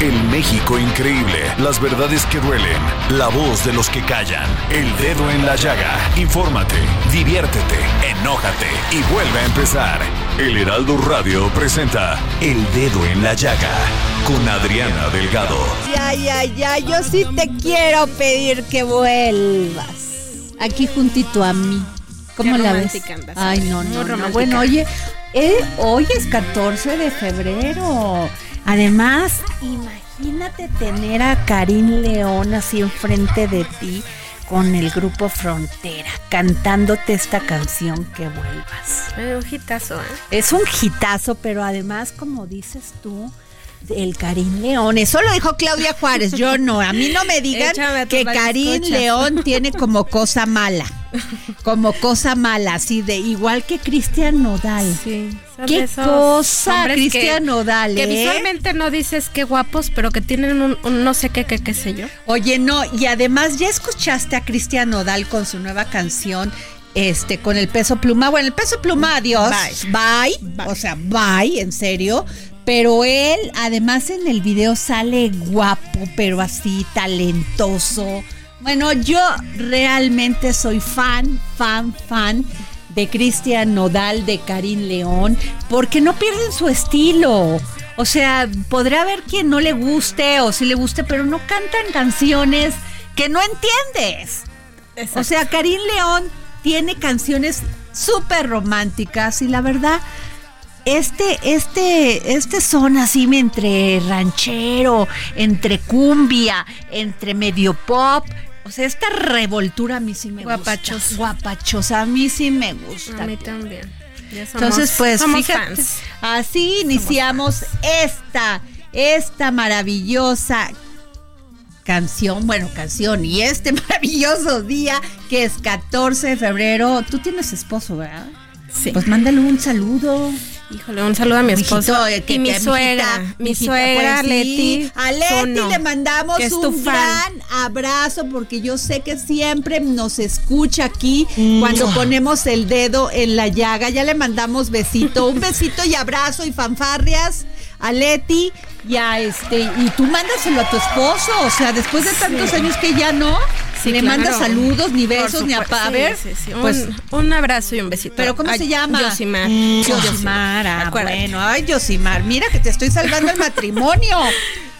El México increíble, las verdades que duelen, la voz de los que callan, el dedo en la llaga. Infórmate, diviértete, enójate y vuelve a empezar. El Heraldo Radio presenta El Dedo en la Llaga con Adriana Delgado. Ya, ya, ya, yo sí te quiero pedir que vuelvas. Aquí juntito a mí. ¿Cómo Qué la ves? andas, Ay, no, no, no. Bueno, oye, eh, hoy es 14 de febrero. Además, imagínate tener a Karim León así enfrente de ti con el grupo Frontera, cantándote esta canción que vuelvas. Eh, un hitazo, ¿eh? Es un hitazo, pero además, como dices tú, el Karim León. Eso lo dijo Claudia Juárez, yo no. A mí no me digan que Karim. León tiene como cosa mala. Como cosa mala, así de igual que Cristian Nodal. Sí. Qué cosa, Cristian Nodal, Que ¿eh? visualmente no dices qué guapos, pero que tienen un, un no sé qué, qué, qué sé yo. Oye, no, y además ya escuchaste a Cristian Nodal con su nueva canción. Este, con el peso pluma. Bueno, el peso pluma, adiós. Bye. Bye. O sea, bye, en serio. Pero él, además, en el video sale guapo, pero así talentoso. Bueno, yo realmente soy fan, fan, fan de Cristian Nodal, de Karim León, porque no pierden su estilo. O sea, podrá haber quien no le guste o sí le guste, pero no cantan canciones que no entiendes. O sea, Karim León tiene canciones súper románticas y la verdad, este, este, este son así entre ranchero, entre cumbia, entre medio pop. O sea, esta revoltura a mí sí me Guapachosa. gusta. Guapachosa, a mí sí me gusta. A mí también. Ya somos- Entonces, pues somos fíjate, fans. así iniciamos esta, esta maravillosa canción, bueno, canción, y este maravilloso día que es 14 de febrero. Tú tienes esposo, ¿verdad? Sí. Pues mándale un saludo. Híjole, un saludo a mi esposo. Eh, y mi suegra. mi suegra, pues. Leti. A Leti le mandamos un gran abrazo porque yo sé que siempre nos escucha aquí cuando ponemos el dedo en la llaga. Ya le mandamos besito, un besito y abrazo y fanfarrias a Leti y a este y tú mándaselo a tu esposo, o sea, después de tantos años que ya no, Sí, le claro. mandas saludos ni besos ni a supuesto. a ver, Sí, sí. Un, pues un abrazo y un besito. pero ¿cómo Ay, se llama? Yosimar. Yosimar, ah, bueno, ay Yosimar, mira que te estoy salvando el matrimonio.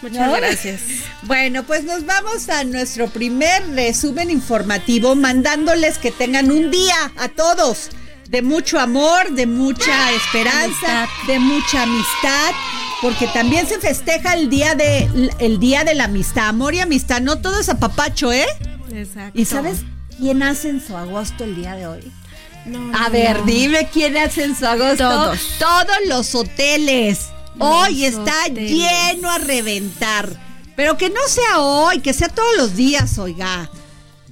Muchas ¿No? gracias. Bueno, pues nos vamos a nuestro primer resumen informativo, mandándoles que tengan un día a todos de mucho amor, de mucha esperanza, de mucha amistad, porque también se festeja el día de el día de la amistad, amor y amistad, no todo es apapacho, ¿eh? Exacto. ¿Y sabes quién hace en su agosto el día de hoy? No, A no, ver, no. dime quién hace en su agosto. Todos. Todos los hoteles. Hoy está hoteles. lleno a reventar. Pero que no sea hoy, que sea todos los días, oiga.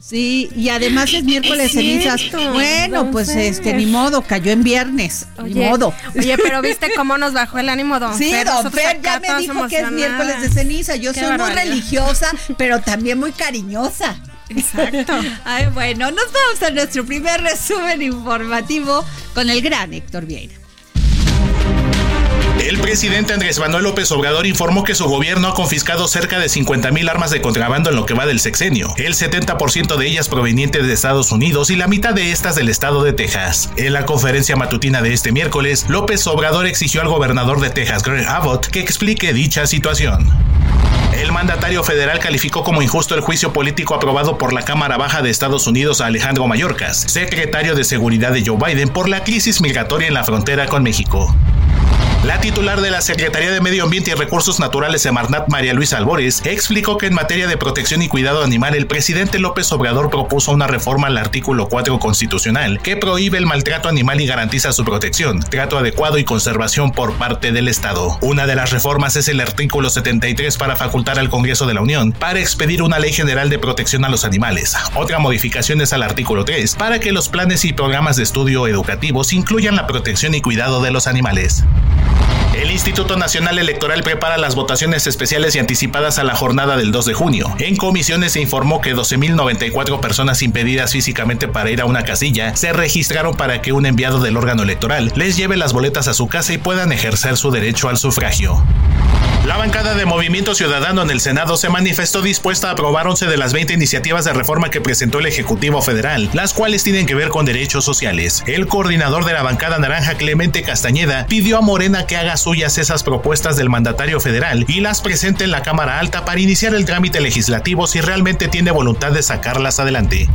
Sí, y además es miércoles Es cenizas. Bueno, don pues Fer. este, ni modo, cayó en viernes. ni Oye, modo. Oye, pero viste cómo nos bajó el ánimo, don Sí, Fer. don Nosotros Fer ya me dijo que es miércoles de ceniza. Yo Qué soy muy religiosa, pero también muy cariñosa. Exacto. Ay, bueno, nos vamos a nuestro primer resumen informativo con el gran Héctor Vieira. El presidente Andrés Manuel López Obrador informó que su gobierno ha confiscado cerca de 50 mil armas de contrabando en lo que va del sexenio, el 70% de ellas provenientes de Estados Unidos y la mitad de estas del estado de Texas. En la conferencia matutina de este miércoles, López Obrador exigió al gobernador de Texas, Greg Abbott, que explique dicha situación. El mandatario federal calificó como injusto el juicio político aprobado por la Cámara Baja de Estados Unidos a Alejandro Mayorkas, secretario de Seguridad de Joe Biden, por la crisis migratoria en la frontera con México. La titular de la Secretaría de Medio Ambiente y Recursos Naturales, Semarnat María Luisa Albores, explicó que en materia de protección y cuidado animal, el presidente López Obrador propuso una reforma al artículo 4 constitucional que prohíbe el maltrato animal y garantiza su protección, trato adecuado y conservación por parte del Estado. Una de las reformas es el artículo 73 para facultar al Congreso de la Unión para expedir una ley general de protección a los animales. Otra modificación es al artículo 3 para que los planes y programas de estudio educativos incluyan la protección y cuidado de los animales. El Instituto Nacional Electoral prepara las votaciones especiales y anticipadas a la jornada del 2 de junio. En comisiones se informó que 12.094 personas impedidas físicamente para ir a una casilla se registraron para que un enviado del órgano electoral les lleve las boletas a su casa y puedan ejercer su derecho al sufragio. La bancada de Movimiento Ciudadano en el Senado se manifestó dispuesta a aprobar 11 de las 20 iniciativas de reforma que presentó el Ejecutivo Federal, las cuales tienen que ver con derechos sociales. El coordinador de la bancada naranja, Clemente Castañeda, pidió a Morena que haga suyas esas propuestas del mandatario federal y las presente en la Cámara Alta para iniciar el trámite legislativo si realmente tiene voluntad de sacarlas adelante.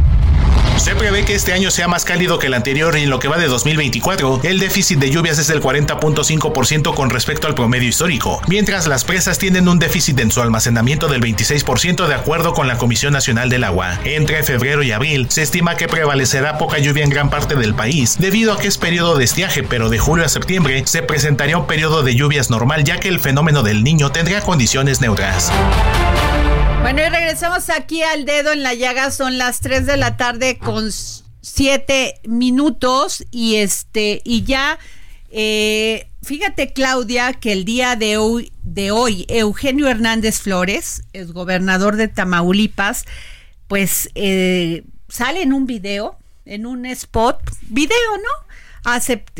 Se prevé que este año sea más cálido que el anterior y en lo que va de 2024, el déficit de lluvias es del 40.5% con respecto al promedio histórico, mientras las presas tienen un déficit en su almacenamiento del 26% de acuerdo con la Comisión Nacional del Agua. Entre febrero y abril se estima que prevalecerá poca lluvia en gran parte del país, debido a que es periodo de estiaje, pero de julio a septiembre se presentaría un periodo de lluvias normal ya que el fenómeno del niño tendría condiciones neutras. Bueno, y regresamos aquí al dedo en la llaga. Son las 3 de la tarde con 7 minutos. Y este, y ya, eh, fíjate, Claudia, que el día de hoy, de hoy, Eugenio Hernández Flores, el gobernador de Tamaulipas, pues eh, sale en un video, en un spot, video, ¿no?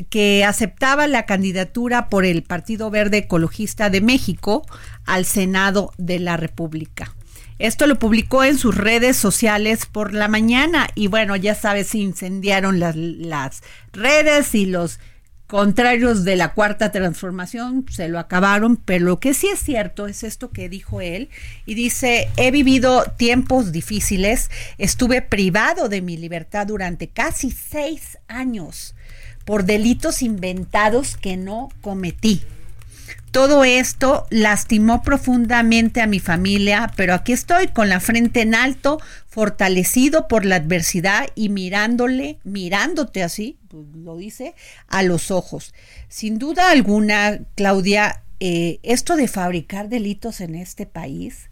que aceptaba la candidatura por el Partido Verde Ecologista de México al Senado de la República. Esto lo publicó en sus redes sociales por la mañana y bueno, ya sabes, incendiaron las, las redes y los contrarios de la cuarta transformación se lo acabaron, pero lo que sí es cierto es esto que dijo él y dice, he vivido tiempos difíciles, estuve privado de mi libertad durante casi seis años por delitos inventados que no cometí. Todo esto lastimó profundamente a mi familia, pero aquí estoy con la frente en alto, fortalecido por la adversidad y mirándole, mirándote así, pues, lo dice, a los ojos. Sin duda alguna, Claudia, eh, esto de fabricar delitos en este país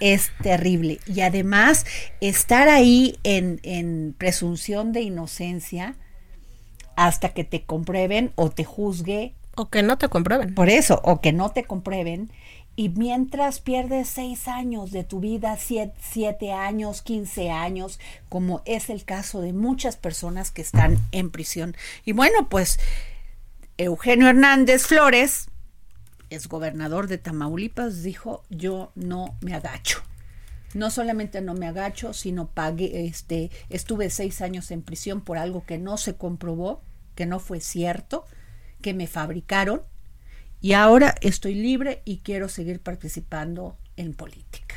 es terrible. Y además, estar ahí en, en presunción de inocencia hasta que te comprueben o te juzgue o que no te comprueben. Por eso, o que no te comprueben. Y mientras pierdes seis años de tu vida, siete, años, quince años, como es el caso de muchas personas que están en prisión. Y bueno, pues Eugenio Hernández Flores, es gobernador de Tamaulipas, dijo, yo no me agacho. No solamente no me agacho, sino pagué, este, estuve seis años en prisión por algo que no se comprobó, que no fue cierto que me fabricaron y ahora estoy libre y quiero seguir participando en política.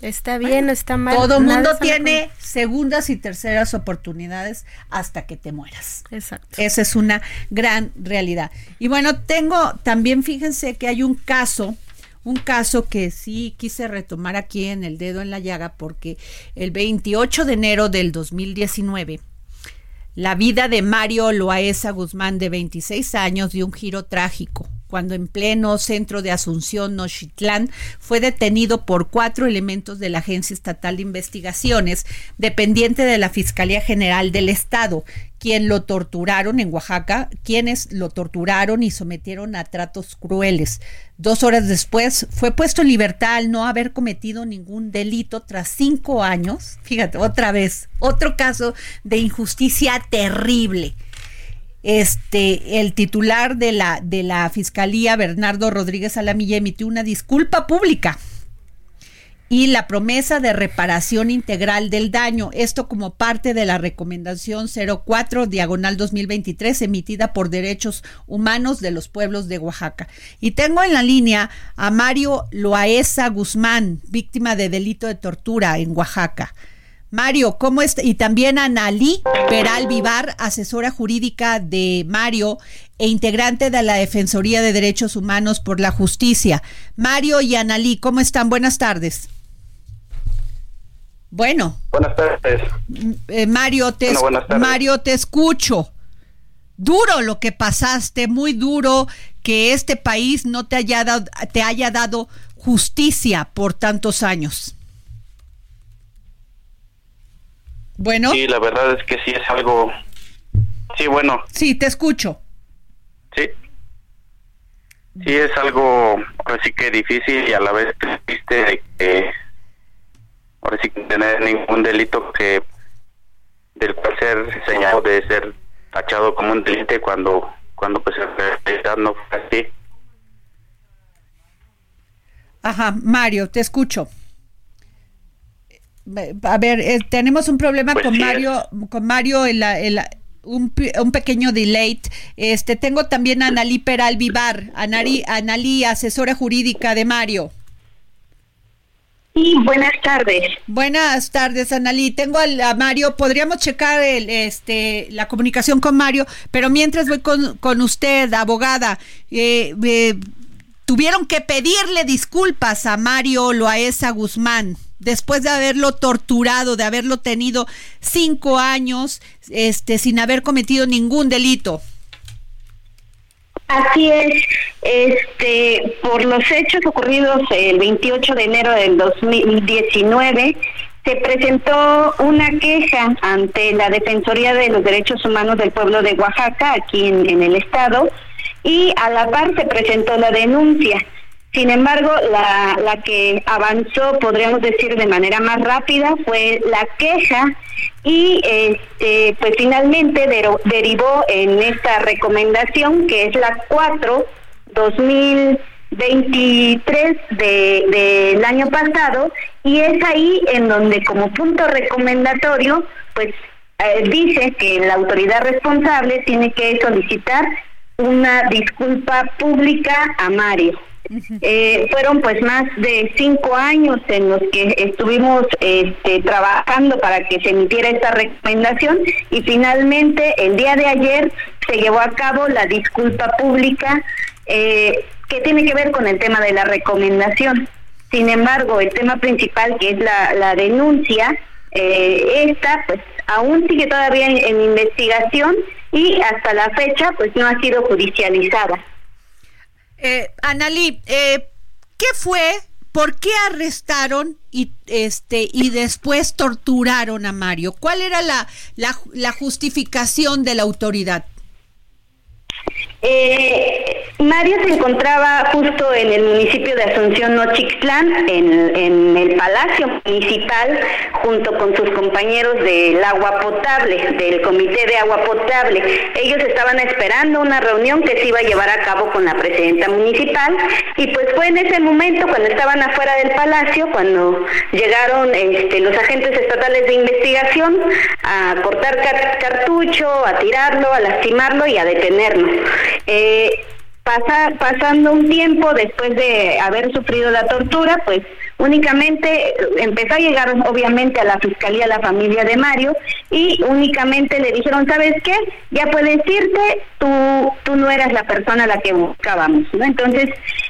Está bien, está mal. Todo el mundo tiene segundas y terceras oportunidades hasta que te mueras. Exacto. Esa es una gran realidad. Y bueno, tengo también, fíjense que hay un caso, un caso que sí quise retomar aquí en el dedo en la llaga, porque el 28 de enero del 2019 la vida de Mario Loaesa Guzmán, de 26 años, dio un giro trágico cuando en pleno centro de Asunción, Nochitlán, fue detenido por cuatro elementos de la Agencia Estatal de Investigaciones, dependiente de la Fiscalía General del Estado, quien lo torturaron en Oaxaca, quienes lo torturaron y sometieron a tratos crueles. Dos horas después fue puesto en libertad al no haber cometido ningún delito tras cinco años. Fíjate, otra vez, otro caso de injusticia terrible. Este, el titular de la, de la Fiscalía, Bernardo Rodríguez Alamilla, emitió una disculpa pública y la promesa de reparación integral del daño. Esto como parte de la recomendación 04 diagonal 2023 emitida por Derechos Humanos de los Pueblos de Oaxaca. Y tengo en la línea a Mario Loaesa Guzmán, víctima de delito de tortura en Oaxaca. Mario, ¿cómo está? Y también a Nalí Peral Vivar, asesora jurídica de Mario e integrante de la Defensoría de Derechos Humanos por la Justicia. Mario y Analí, ¿cómo están? Buenas tardes. Bueno. Buenas tardes. Eh, Mario, te, Mario, te escucho. Duro lo que pasaste, muy duro que este país no te haya dado, te haya dado justicia por tantos años. Bueno. Sí, la verdad es que sí es algo. Sí, bueno. Sí, te escucho. Sí. Sí, es algo así que difícil y a la vez triste de ahora sí sin tener ningún delito que del cual ser señalado de ser tachado como un delito cuando cuando pues en realidad no fue así. Ajá, Mario, te escucho. A ver, eh, tenemos un problema Pues con sí, Mario, con Mario en la, en la- un, un pequeño delay. Este, tengo también a Analí Peral Vivar, Analí, asesora jurídica de Mario. Sí, buenas tardes. Buenas tardes, Analí. Tengo al- a, Mario. Podríamos checar el, este, la comunicación con Mario, pero mientras voy con, con usted, abogada. eh, eh, tuvieron que pedirle disculpas a Mario Loaesa Guzmán después de haberlo torturado, de haberlo tenido cinco años este, sin haber cometido ningún delito. Así es, este, por los hechos ocurridos el 28 de enero del 2019, se presentó una queja ante la Defensoría de los Derechos Humanos del Pueblo de Oaxaca, aquí en, en el estado, y a la par se presentó la denuncia. Sin embargo, la, la que avanzó, podríamos decir, de manera más rápida fue la queja y este, pues finalmente derivó en esta recomendación que es la 4 2023 de, del año pasado y es ahí en donde como punto recomendatorio pues eh, dice que la autoridad responsable tiene que solicitar una disculpa pública a Mario. Eh, fueron pues más de cinco años en los que estuvimos este, trabajando para que se emitiera esta recomendación y finalmente el día de ayer se llevó a cabo la disculpa pública eh, que tiene que ver con el tema de la recomendación. Sin embargo, el tema principal que es la, denuncia, eh, esta pues aún sigue todavía en investigación y hasta la fecha pues no ha sido judicializada. Eh, Analí, eh, ¿qué fue? ¿Por qué arrestaron y este y después torturaron a Mario? ¿Cuál era la, la, la justificación de la autoridad? Eh, Mario se encontraba justo en el municipio de Asunción Nochixtlán, en, el Palacio Municipal, junto con sus compañeros del agua potable, del Comité de Agua Potable. Ellos estaban esperando una reunión que se iba a llevar a cabo con la presidenta municipal y pues fue en ese momento cuando estaban afuera del palacio, cuando llegaron este, los agentes estatales de investigación a cortar car- cartucho, a tirarlo, a lastimarlo y a detenerlo. Eh, pasa, pasando un tiempo después de haber sufrido la tortura, pues únicamente empezó a llegar obviamente a la fiscalía la familia de Mario y únicamente le dijeron, ¿sabes qué? Ya puedes irte, tú, tú no eras la persona a la que buscábamos. Entonces,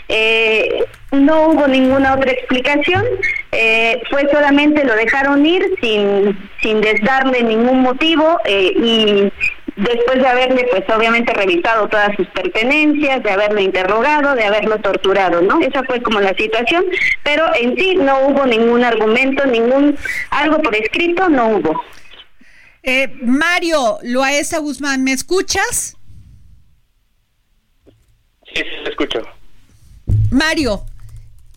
eh, no hubo ninguna otra explicación, eh, fue solamente lo dejaron ir sin, sin darle ningún motivo y después de haberle pues obviamente revisado todas sus pertenencias, de haberlo interrogado, de haberlo torturado, ¿no? Esa fue como la situación, pero en sí no hubo ningún argumento, ningún algo por escrito, no hubo. Eh, Mario Loaesa Guzmán, ¿me escuchas? Sí, sí, lo escucho. Mario,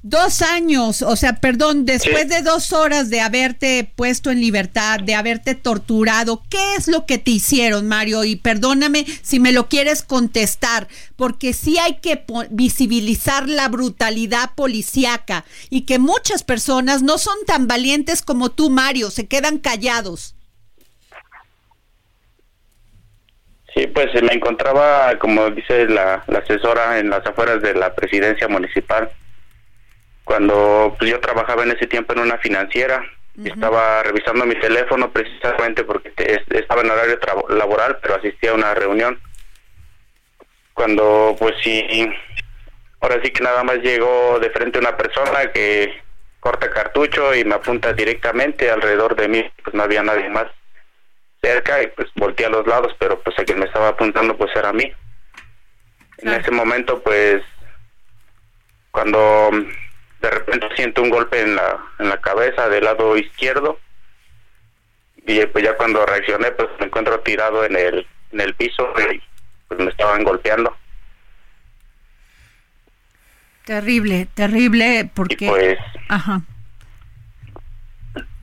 Dos años, o sea, perdón, después de dos horas de haberte puesto en libertad, de haberte torturado, ¿qué es lo que te hicieron, Mario? Y perdóname si me lo quieres contestar, porque sí hay que visibilizar la brutalidad policíaca y que muchas personas no son tan valientes como tú, Mario, se quedan callados. Sí, pues me encontraba, como dice la, la asesora, en las afueras de la presidencia municipal cuando pues, yo trabajaba en ese tiempo en una financiera. Estaba revisando mi teléfono precisamente porque estaba en horario laboral, pero asistía a una reunión. Cuando, pues sí, ahora sí que nada más llegó de frente una persona que corta cartucho y me apunta directamente alrededor de mí, pues no había nadie más cerca y pues volteé a los lados, pero pues el que me estaba apuntando pues era a mí. En ese momento pues cuando de repente siento un golpe en la, en la cabeza del lado izquierdo y pues ya cuando reaccioné pues me encuentro tirado en el, en el piso y pues me estaban golpeando. Terrible, terrible, porque... pues... Ajá.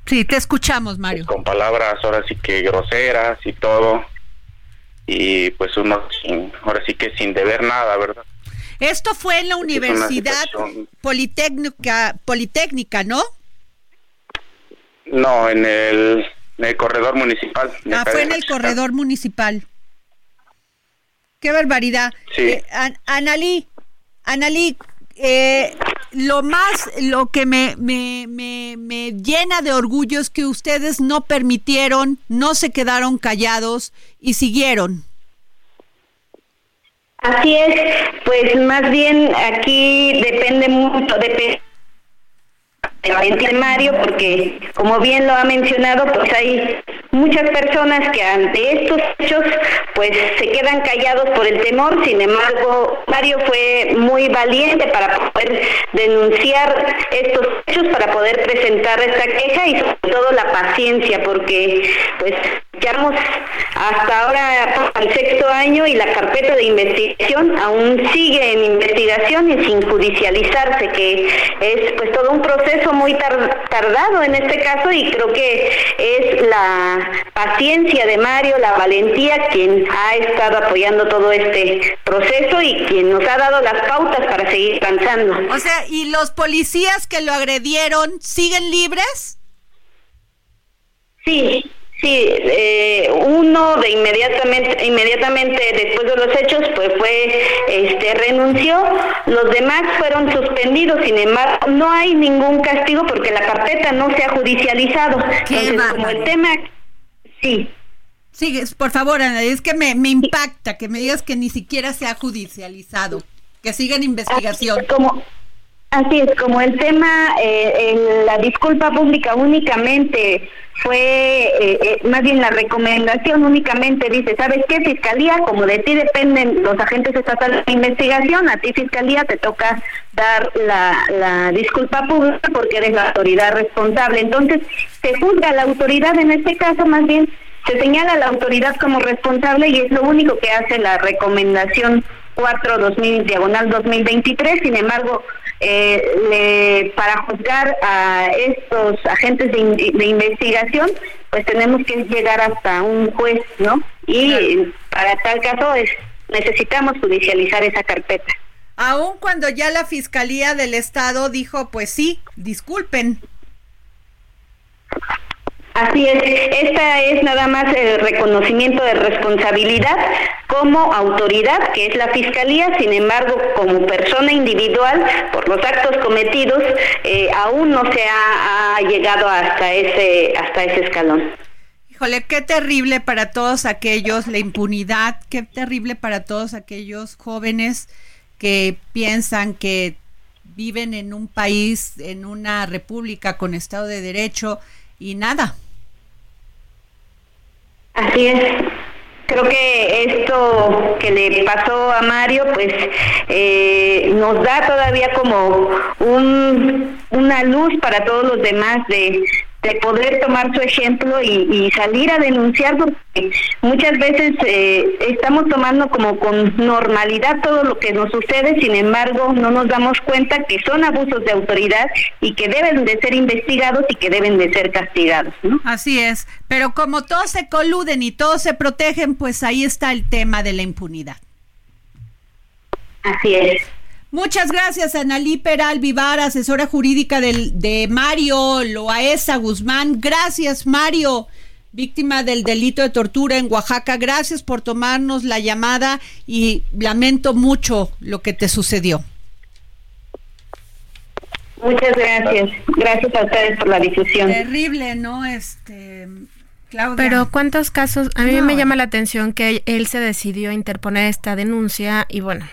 Sí, te escuchamos, Mario. con palabras ahora sí que groseras y todo. Y pues uno sin, ahora sí que sin deber nada, ¿verdad? Esto fue en la Universidad Politécnica, Politécnica, ¿no? No, en el, corredor municipal. Ah, fue en el corredor municipal. Qué barbaridad. Sí. Eh, Analí, Analí, eh, lo más, lo que me, me, me, me, llena de orgullo es que ustedes no permitieron, no se quedaron callados y siguieron. Así es, pues más bien aquí depende mucho, de de Mario, porque como bien lo ha mencionado, pues hay muchas personas que ante estos hechos pues se quedan callados por el temor, sin embargo Mario fue muy valiente para poder denunciar estos hechos, para poder presentar esta queja y sobre todo la paciencia, porque pues Llevamos hasta ahora al sexto año y la carpeta de investigación aún sigue en investigación y sin judicializarse, que es pues todo un proceso muy tardado en este caso y creo que es la paciencia de Mario, la valentía quien ha estado apoyando todo este proceso y quien nos ha dado las pautas para seguir avanzando. O sea, ¿y los policías que lo agredieron siguen libres? Sí, Sí, eh, uno de inmediatamente, inmediatamente después de los hechos, pues fue, este, renunció. Los demás fueron suspendidos. Sin embargo, no hay ningún castigo porque la carpeta no se ha judicializado. Entonces, como el tema, sí. Sí, por favor, Ana, es que me, me impacta que me digas que ni siquiera se ha judicializado, que siga en investigación. Como, Así es, como el tema, eh, la disculpa pública únicamente fue, eh, eh, más bien la recomendación únicamente dice, ¿sabes qué, Fiscalía? Como de ti dependen los agentes estatales de investigación, a ti, Fiscalía, te toca dar la, disculpa pública porque eres la autoridad responsable. Entonces, se juzga la autoridad, en este caso, más bien, se señala a la autoridad como responsable y es lo único que hace la recomendación 4 2000 diagonal 2023 sin embargo eh, para juzgar a estos agentes de, investigación pues tenemos que llegar hasta un juez no y para tal caso es necesitamos judicializar esa carpeta. Aun cuando ya la fiscalía del estado dijo pues sí disculpen Así es, esta es nada más el reconocimiento de responsabilidad como autoridad, que es la Fiscalía, sin embargo, como persona individual, por los actos cometidos, eh, aún no se ha, llegado hasta ese, hasta ese escalón. Híjole, qué terrible para todos aquellos, la impunidad, qué terrible para todos aquellos jóvenes que piensan que viven en un país, en una república con Estado de Derecho y nada, Así es. Creo que esto que le pasó a Mario, pues eh, nos da todavía como un, una luz para todos los demás de de poder tomar su ejemplo y, salir a denunciar porque muchas veces eh, estamos tomando como con normalidad todo lo que nos sucede, sin embargo no nos damos cuenta que son abusos de autoridad y que deben de ser investigados y que deben de ser castigados. ¿no? Así es, pero como todos se coluden y todos se protegen, pues ahí está el tema de la impunidad. Así es. Muchas gracias, Analí Peral Vivar, asesora jurídica del, de Mario Loaesa Guzmán. Gracias, Mario, víctima del delito de tortura en Oaxaca. Gracias por tomarnos la llamada y lamento mucho lo que te sucedió. Muchas gracias. Gracias a ustedes por la difusión. Terrible, ¿no? Este. Claudia. Pero cuántos casos, a mí me llama la atención que él se decidió a interponer esta denuncia y bueno,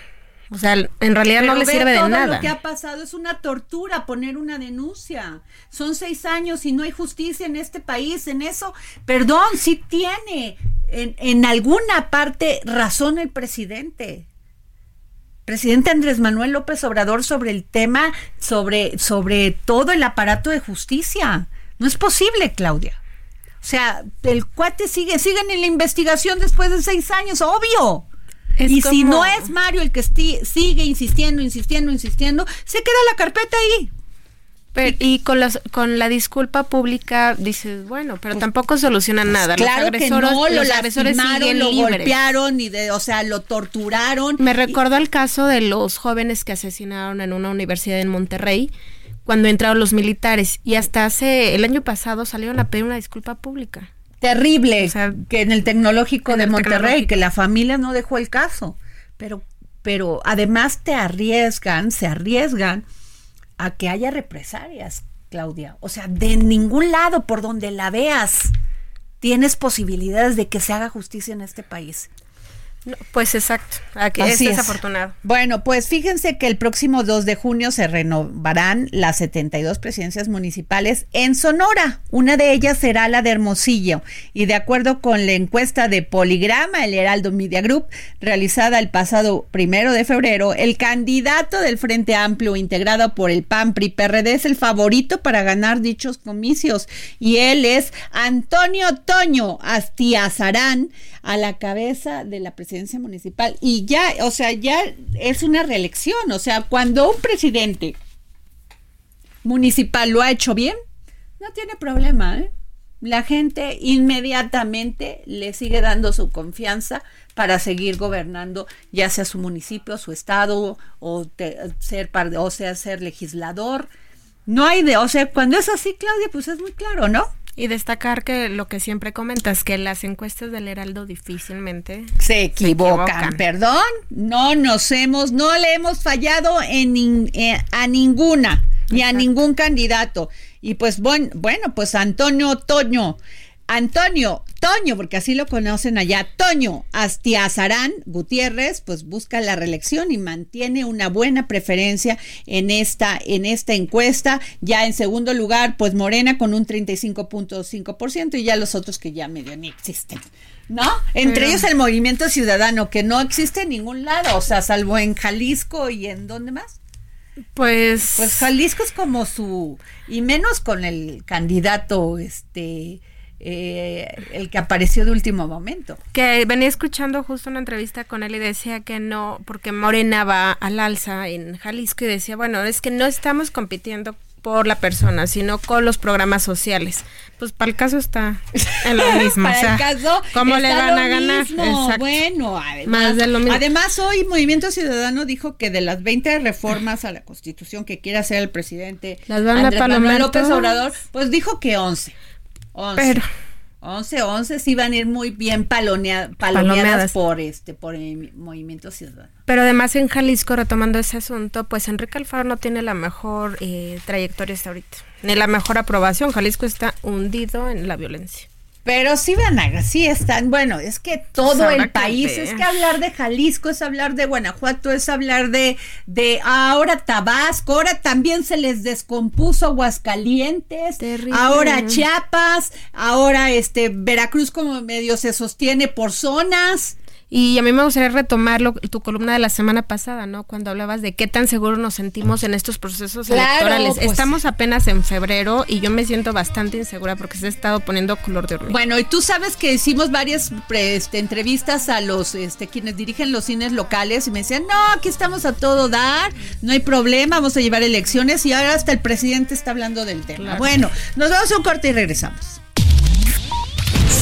o sea, en realidad no le sirve de nada. Lo que ha pasado es una tortura poner una denuncia. Son seis años y no hay justicia en este país en eso. Perdón, sí tiene en, en alguna parte razón el presidente. Presidente Andrés Manuel López Obrador sobre el tema, sobre, sobre todo el aparato de justicia. No es posible, Claudia. O sea, el cuate sigue, siguen en la investigación después de seis años, obvio y si no es Mario el que sigue insistiendo, insistiendo, insistiendo, se queda la carpeta ahí. y con, las, con la disculpa pública dices, bueno, pero pues, tampoco soluciona pues nada. Claro que no, lo lastimaron, lo golpearon, y de, o sea, lo torturaron. Me recordó el caso de los jóvenes que asesinaron en una universidad en Monterrey cuando entraron los militares y hasta hace el año pasado salieron a pedir una disculpa pública terrible que en el tecnológico de Monterrey, que la familia no dejó el caso. Pero, pero además te arriesgan, se arriesgan a que haya represalias, Claudia. O sea, de ningún lado por donde la veas tienes posibilidades de que se haga justicia en este país pues exacto, aquí es desafortunado. Bueno, pues fíjense que el próximo 2 de junio se renovarán las 72 presidencias municipales en Sonora. Una de ellas será la de Hermosillo. Y de acuerdo con la encuesta de Poligrama, el Heraldo Media Group, realizada el pasado primero de febrero, el candidato del Frente Amplio integrado por el PAN PRI PRD es el favorito para ganar dichos comicios. Y él es Antonio Toño Astiazarán a la cabeza de la presidencia municipal. Y ya, o sea, ya es una reelección. O sea, cuando un presidente municipal lo ha hecho bien, no tiene problema. ¿eh? La gente inmediatamente le sigue dando su confianza para seguir gobernando, ya sea su municipio, su estado, o ser o sea ser legislador. No hay de, o sea, cuando es así, Claudia, pues es muy claro, ¿no? Y destacar que lo que siempre comentas, que las encuestas del Heraldo difícilmente se equivocan. Perdón, no nos hemos, no le hemos fallado en, eh, a ninguna, ni a ningún candidato. Y pues bueno, bueno, pues Antonio Toño Antonio Toño, porque así lo conocen allá, Toño Astiazarán Gutiérrez, pues busca la reelección y mantiene una buena preferencia en esta, en esta encuesta. Ya en segundo lugar, pues Morena con un 35.5% y ya los otros que ya medio ni existen. ¿No? Entre ellos el movimiento ciudadano, que no existe en ningún lado, o sea, salvo en Jalisco y en dónde más. Pues, pues Jalisco es como su y menos con el candidato este eh, el que apareció de último momento. Que venía escuchando justo una entrevista con él y decía que no, porque Morena va al alza en Jalisco y decía, bueno, es que no estamos compitiendo por la persona, sino con los programas sociales. Pues para el caso está en lo mismo. para el caso, ¿cómo le van a ganar? Bueno, además, además hoy Movimiento Ciudadano dijo que de las 20 reformas a la Constitución que quiere hacer el presidente las van Andrés Manuel López Obrador, pues dijo que 11. 11. Pero 11, 11 sí van a ir muy bien paloneadas por este por el movimiento ciudadano. Pero además en Jalisco, retomando ese asunto, pues Enrique Alfaro no tiene la mejor eh, trayectoria hasta ahorita, ni la mejor aprobación. Jalisco está hundido en la violencia. Pero sí van a, sí están, bueno, es que todo el país, es que hablar de Jalisco, es hablar de Guanajuato, es hablar de, de ahora Tabasco, ahora también se les descompuso Aguascalientes, ahora Chiapas, ahora este Veracruz como medio se sostiene por zonas. Y a mí me gustaría retomar tu columna de la semana pasada, ¿no? Cuando hablabas de qué tan seguros nos sentimos en estos procesos electorales. pues. Estamos apenas en febrero y yo me siento bastante insegura porque se ha estado poniendo color de hormiga. Bueno, y tú sabes que hicimos varias pre- este, entrevistas a los este, quienes dirigen los cines locales y me decían, no, aquí estamos a todo dar, no hay problema, vamos a llevar elecciones y ahora hasta el presidente está hablando del tema. Claro. Bueno, nos vamos a un corte y regresamos.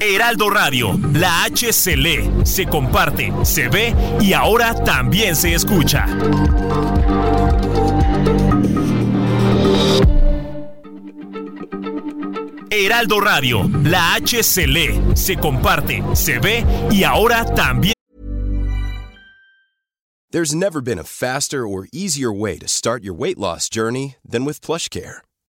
Heraldo Radio, la H se lee, se comparte, se ve y ahora también se escucha. Heraldo Radio, la H se lee, se comparte, se ve y ahora también There's never been a faster or easier way to start your weight loss journey than with PlushCare.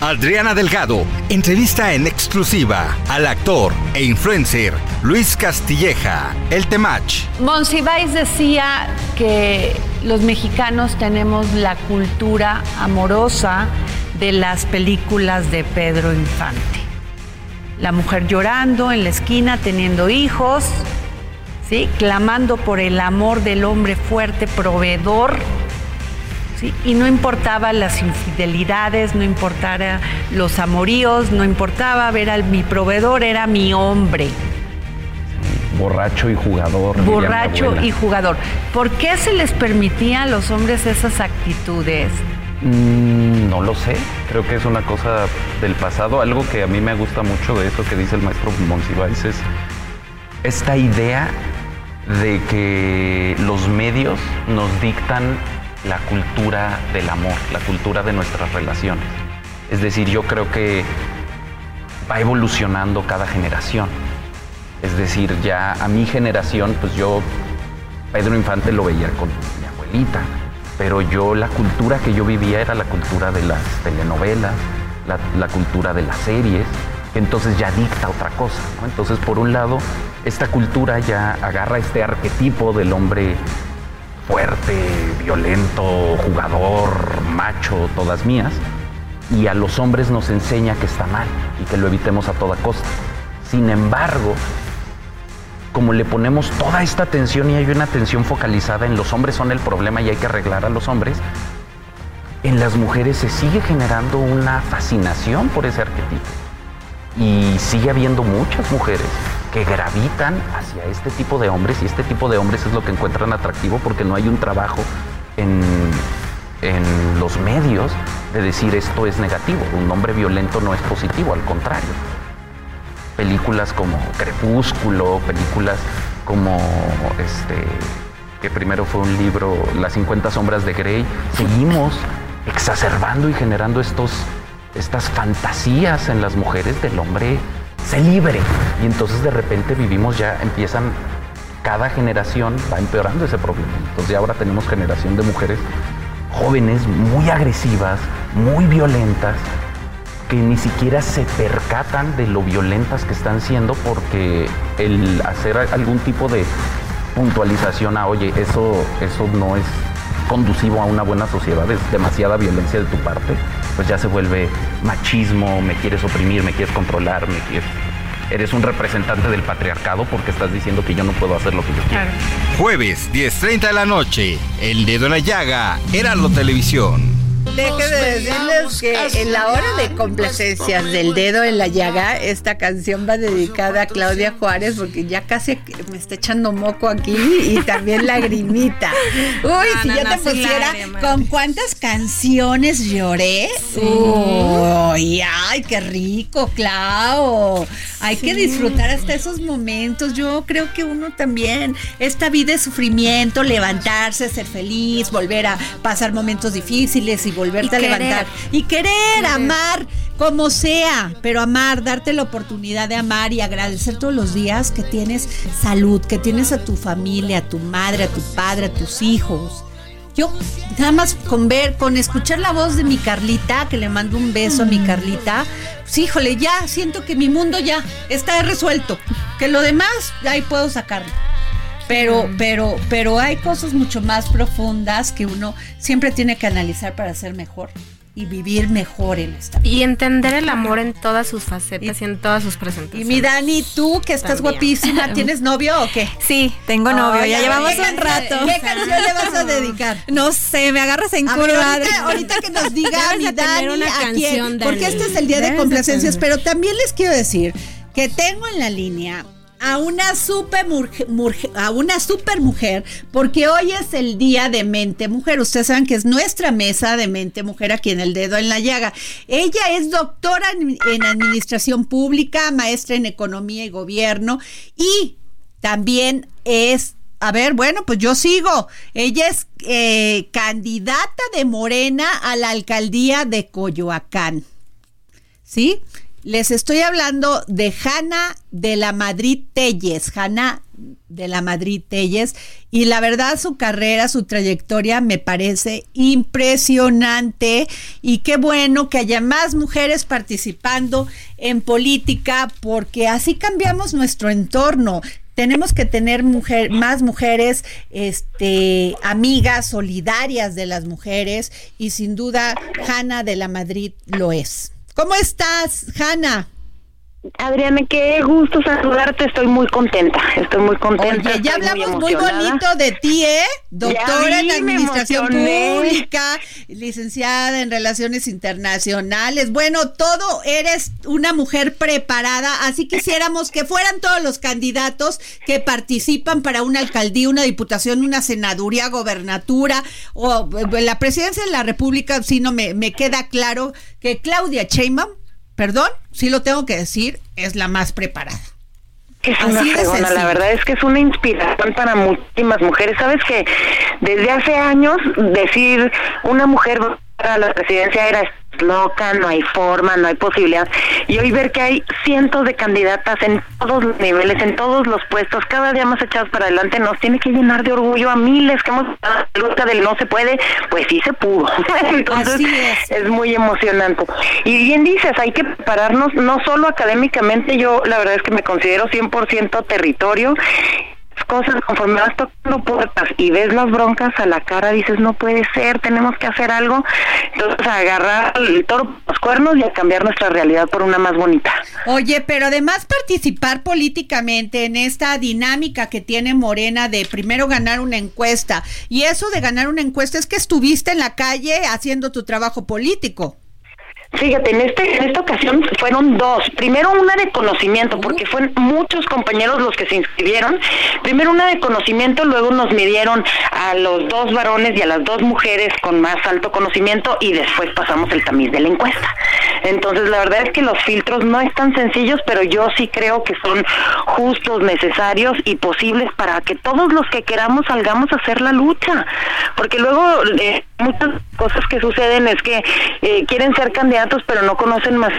Adriana Delgado entrevista en exclusiva al actor e influencer Luis Castilleja, el Temach. Monsiváis decía que los mexicanos tenemos la cultura amorosa de las películas de Pedro Infante. La mujer llorando en la esquina, teniendo hijos, ¿sí? clamando por el amor del hombre fuerte, proveedor. ¿Sí? Y no importaba las infidelidades, no importara los amoríos, no importaba ver al mi proveedor, era mi hombre. Borracho y jugador. borracho y jugador. ¿Por qué se les permitía a los hombres esas actitudes? Mm, no lo sé, creo que es una cosa del pasado. Algo que a mí me gusta mucho de eso que dice el maestro Monsiváis es esta idea de que los medios nos dictan la cultura del amor, la cultura de nuestras relaciones. Es decir, yo creo que va evolucionando cada generación. Es decir, ya a mi generación, pues yo Pedro Infante lo veía con mi abuelita, pero yo la cultura que yo vivía era la cultura de las telenovelas, la, la cultura de las series, que entonces ya dicta otra cosa. Entonces, por un lado, esta cultura ya agarra este arquetipo del hombre fuerte, violento, jugador, macho, todas mías, y a los hombres nos enseña que está mal y que lo evitemos a toda costa. Sin embargo, como le ponemos toda esta atención y hay una atención focalizada en los hombres son el problema y hay que arreglar a los hombres, en las mujeres se sigue generando una fascinación por ese arquetipo. Y sigue habiendo muchas mujeres que gravitan hacia este tipo de hombres y este tipo de hombres es lo que encuentran atractivo porque no hay un trabajo en, en los medios de decir esto es negativo, un hombre violento no es positivo, al contrario. Películas como Crepúsculo, películas como este que primero fue un libro Las 50 sombras de Grey, seguimos exacerbando y generando estos estas fantasías en las mujeres del hombre se libre y entonces de repente vivimos ya empiezan cada generación va empeorando ese problema. Entonces ya ahora tenemos generación de mujeres jóvenes muy agresivas, muy violentas, que ni siquiera se percatan de lo violentas que están siendo porque el hacer algún tipo de puntualización a, oye, eso, eso no es conducivo a una buena sociedad, es demasiada violencia de tu parte, pues ya se vuelve machismo, me quieres oprimir, me quieres controlar, me quieres... Eres un representante del patriarcado porque estás diciendo que yo no puedo hacer lo que yo quiero. Jueves, 10.30 de la noche. El dedo en la llaga. Heraldo Televisión. Deje de decirles que en la hora de complacencias del dedo en la llaga, esta canción va dedicada a Claudia Juárez porque ya casi me está echando moco aquí y también lagrimita. Uy, si yo te pusiera con cuántas canciones lloré. Uy, ay, qué rico, Clau. Hay que disfrutar hasta esos momentos. Yo creo que uno también, esta vida es sufrimiento, levantarse, ser feliz, volver a pasar momentos difíciles y volverte a levantar. Y querer, amar, como sea, pero amar, darte la oportunidad de amar y agradecer todos los días que tienes salud, que tienes a tu familia, a tu madre, a tu padre, a tus hijos. Yo nada más con ver, con escuchar la voz de mi Carlita, que le mando un beso a mi Carlita, pues híjole, ya siento que mi mundo ya está resuelto, que lo demás ahí puedo sacarlo. Pero, pero, pero hay cosas mucho más profundas que uno siempre tiene que analizar para ser mejor y vivir mejor en esta vida. Y entender el amor en todas sus facetas y, en todas sus presentaciones. Y mi Dani, tú que estás guapísima, ¿tienes novio o qué? Sí, tengo novio, ya llevamos un rato. ¿Qué canción le vas a dedicar? No sé, me agarras en curva. ahorita, ahorita que nos diga mi Dani una a quién, porque este es el día de Debes de complacencias, pero también les quiero decir que tengo en la línea a una super a una super mujer porque hoy es el día de mente mujer ustedes saben que es nuestra mesa de mente mujer aquí en el dedo en la llaga ella es doctora en, en administración pública maestra en economía y gobierno y también es a ver, bueno, pues yo sigo. Ella es eh, candidata de Morena a la alcaldía de Coyoacán. ¿Sí? Les estoy hablando de Hanna de la Madrid Telles. Hanna de la Madrid Telles. Y la verdad, su carrera, su trayectoria me parece impresionante. Y qué bueno que haya más mujeres participando en política, porque así cambiamos nuestro entorno tenemos que tener mujer, más mujeres, este, amigas solidarias de las mujeres y sin duda Hanna de la Madrid lo es. ¿Cómo estás, Hanna? Adriana, qué gusto saludarte, estoy muy contenta, estoy muy contenta. Oye, ya hablamos muy, bonito de ti, ¿eh? Doctora en Administración. Pública, licenciada en Relaciones Internacionales. Bueno, todo eres una mujer preparada, así quisiéramos que fueran todos los candidatos que participan para una alcaldía, una diputación, una senaduría, gobernatura o eh, la presidencia de la República, si no me, me queda claro que Claudia Sheinbaum, perdón, sí lo tengo que decir, es la más preparada. Es una fregona, la verdad es que es una inspiración para muchísimas mujeres. Sabes que desde hace años decir una mujer para la presidencia era loca, no hay forma, no hay posibilidad. Y hoy ver que hay cientos de candidatas en todos los niveles, en todos los puestos, cada día más echados para adelante, nos tiene que llenar de orgullo a miles que hemos la lucha del no se puede, pues sí se pudo. Entonces Así es. es muy emocionante. Y bien dices, hay que prepararnos no solo académicamente, yo la verdad es que me considero 100% territorio. Cosas conforme vas tocando puertas y ves las broncas a la cara, dices, no puede ser, tenemos que hacer algo. Entonces, agarrar el toro los cuernos y a cambiar nuestra realidad por una más bonita. Oye, pero además participar políticamente en esta dinámica que tiene Morena de primero ganar una encuesta, y eso de ganar una encuesta es que estuviste en la calle haciendo tu trabajo político. Fíjate, en este en esta ocasión fueron dos. Primero una de conocimiento, porque fueron muchos compañeros los que se inscribieron. Primero una de conocimiento, luego nos midieron a los dos varones y a las dos mujeres con más alto conocimiento y después pasamos el tamiz de la encuesta. Entonces, la verdad es que los filtros no están sencillos, pero yo sí creo que son justos, necesarios y posibles para que todos los que queramos salgamos a hacer la lucha. Porque luego eh, muchas cosas que suceden es que eh, quieren ser candidatos pero no conocen más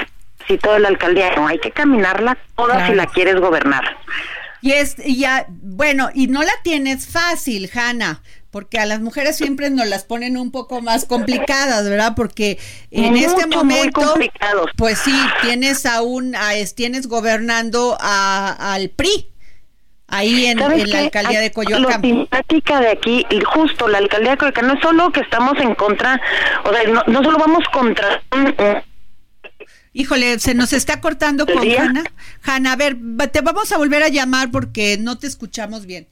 si todo la alcaldía. No, hay que caminarla toda Claro. si la quieres gobernar. Y es y ya, bueno, y no la tienes fácil, Hanna, porque a las mujeres siempre nos las ponen un poco más complicadas, ¿verdad? Porque en Mucho, este momento, pues sí, tienes aún, a, es- tienes gobernando a- al PRI. Ahí en, ¿Sabes en la alcaldía de Coyoacán. simpática de aquí, justo la alcaldía de Coyoacán, no es solo que estamos en contra, o sea, no, no solo vamos contra Híjole, se nos está cortando con. Hanna. Hanna, a ver, te vamos a volver a llamar porque no te escuchamos bien.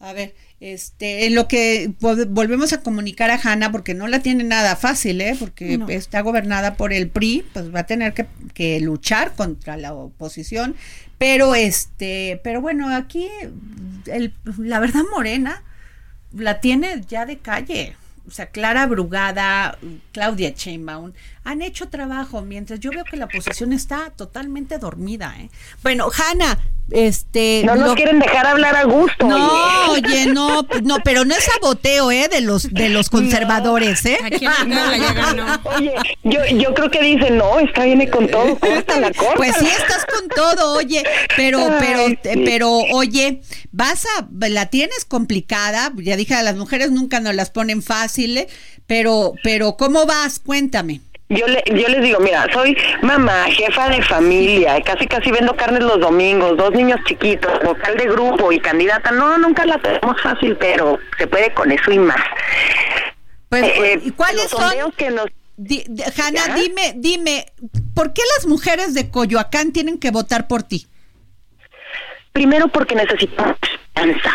A ver, este, en lo que vol- volvemos a comunicar a Hanna, porque no la tiene nada fácil, ¿eh? Porque No. está gobernada por el PRI, pues va a tener que, que luchar contra la oposición. Pero este, pero bueno, aquí el, la verdad Morena la tiene ya de calle. O sea, Clara Brugada, Claudia Sheinbaum han hecho trabajo, mientras yo veo que la oposición está totalmente dormida. ¿eh? Bueno, Hanna, este... No nos quieren dejar hablar a gusto, No, oye. oye, no, no, pero no es saboteo, ¿eh? De los, de los conservadores, ¿eh? Aquí la no. Oye, yo, yo creo que dicen, no, esta viene con todo, córtala, córtala. Pues sí estás con todo, oye, pero, pero, Ay, eh, sí. pero, oye, vas a, la tienes complicada, ya dije, a las mujeres nunca nos las ponen fáciles, pero, pero, ¿cómo vas? Cuéntame. Yo, le, yo les digo, mira, soy mamá, jefa de familia, casi casi vendo carnes los domingos, dos niños chiquitos, vocal de grupo y candidata. No, nunca la tenemos fácil, pero se puede con eso y más. Pues, Eh, ¿y cuáles los son? que nos Di- di- Hanna, ¿Ya? dime, dime, ¿por qué las mujeres de Coyoacán tienen que votar por ti? Primero porque necesitamos esperanza.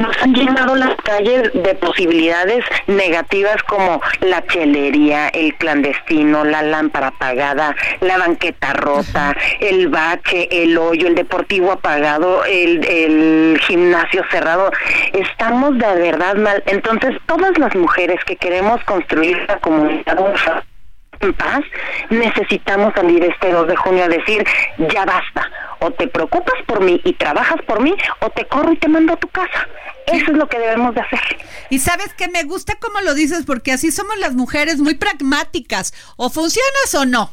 Nos han llenado las calles de posibilidades negativas como la chelería, el clandestino, la lámpara apagada, la banqueta rota, el bache, el hoyo, el deportivo apagado, el, el gimnasio cerrado. Estamos de verdad mal. Entonces, todas las mujeres que queremos construir la comunidad en paz, necesitamos salir este 2 de junio a decir, ya basta, o te preocupas por mí y trabajas por mí, o te corro y te mando a tu casa. Eso es lo que debemos de hacer. Y sabes que me gusta cómo lo dices, porque así somos las mujeres muy pragmáticas. O funcionas o no.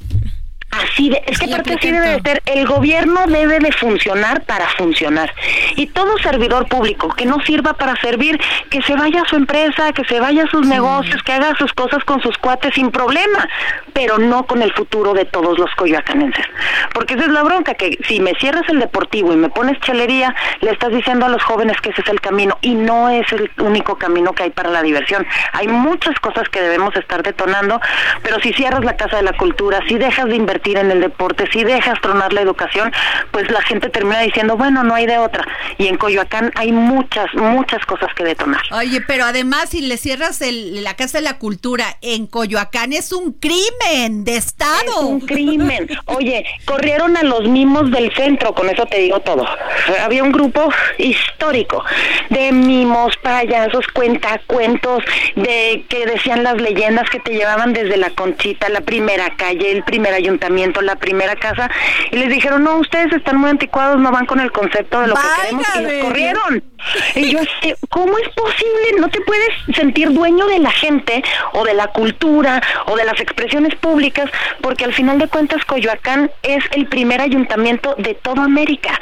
Así de, es que aparte así debe de ser, el gobierno debe de funcionar para funcionar. Y todo servidor público que no sirva para servir, que se vaya a su empresa, que se vaya a sus negocios, que haga sus cosas con sus cuates sin problema, pero no con el futuro de todos los coyoacanenses. Porque esa es la bronca, que si me cierras el deportivo y me pones chelería, le estás diciendo a los jóvenes que ese es el camino y no es el único camino que hay para la diversión. Hay muchas cosas que debemos estar detonando, pero si cierras la Casa de la Cultura, si dejas de invertir en el deporte, si dejas tronar la educación, pues la gente termina diciendo, bueno, no hay de otra. Y en Coyoacán hay muchas, muchas cosas que detonar. Oye, pero además si le cierras el- la Casa de la Cultura en Coyoacán es un crimen de Estado. Es un crimen. Oye, corrieron a los mimos del centro, con eso te digo todo. Había un grupo histórico de mimos, payasos, cuentacuentos, de que decían las leyendas que te llevaban desde la Conchita, la primera calle, el primer ayuntamiento, la primera casa, y les dijeron, no, ustedes están muy anticuados, no van con el concepto de lo que queremos, y Válgame. los corrieron. Y yo así, ¿cómo es posible? No te puedes sentir dueño de la gente o de la cultura o de las expresiones públicas, porque al final de cuentas Coyoacán es el primer ayuntamiento de toda América.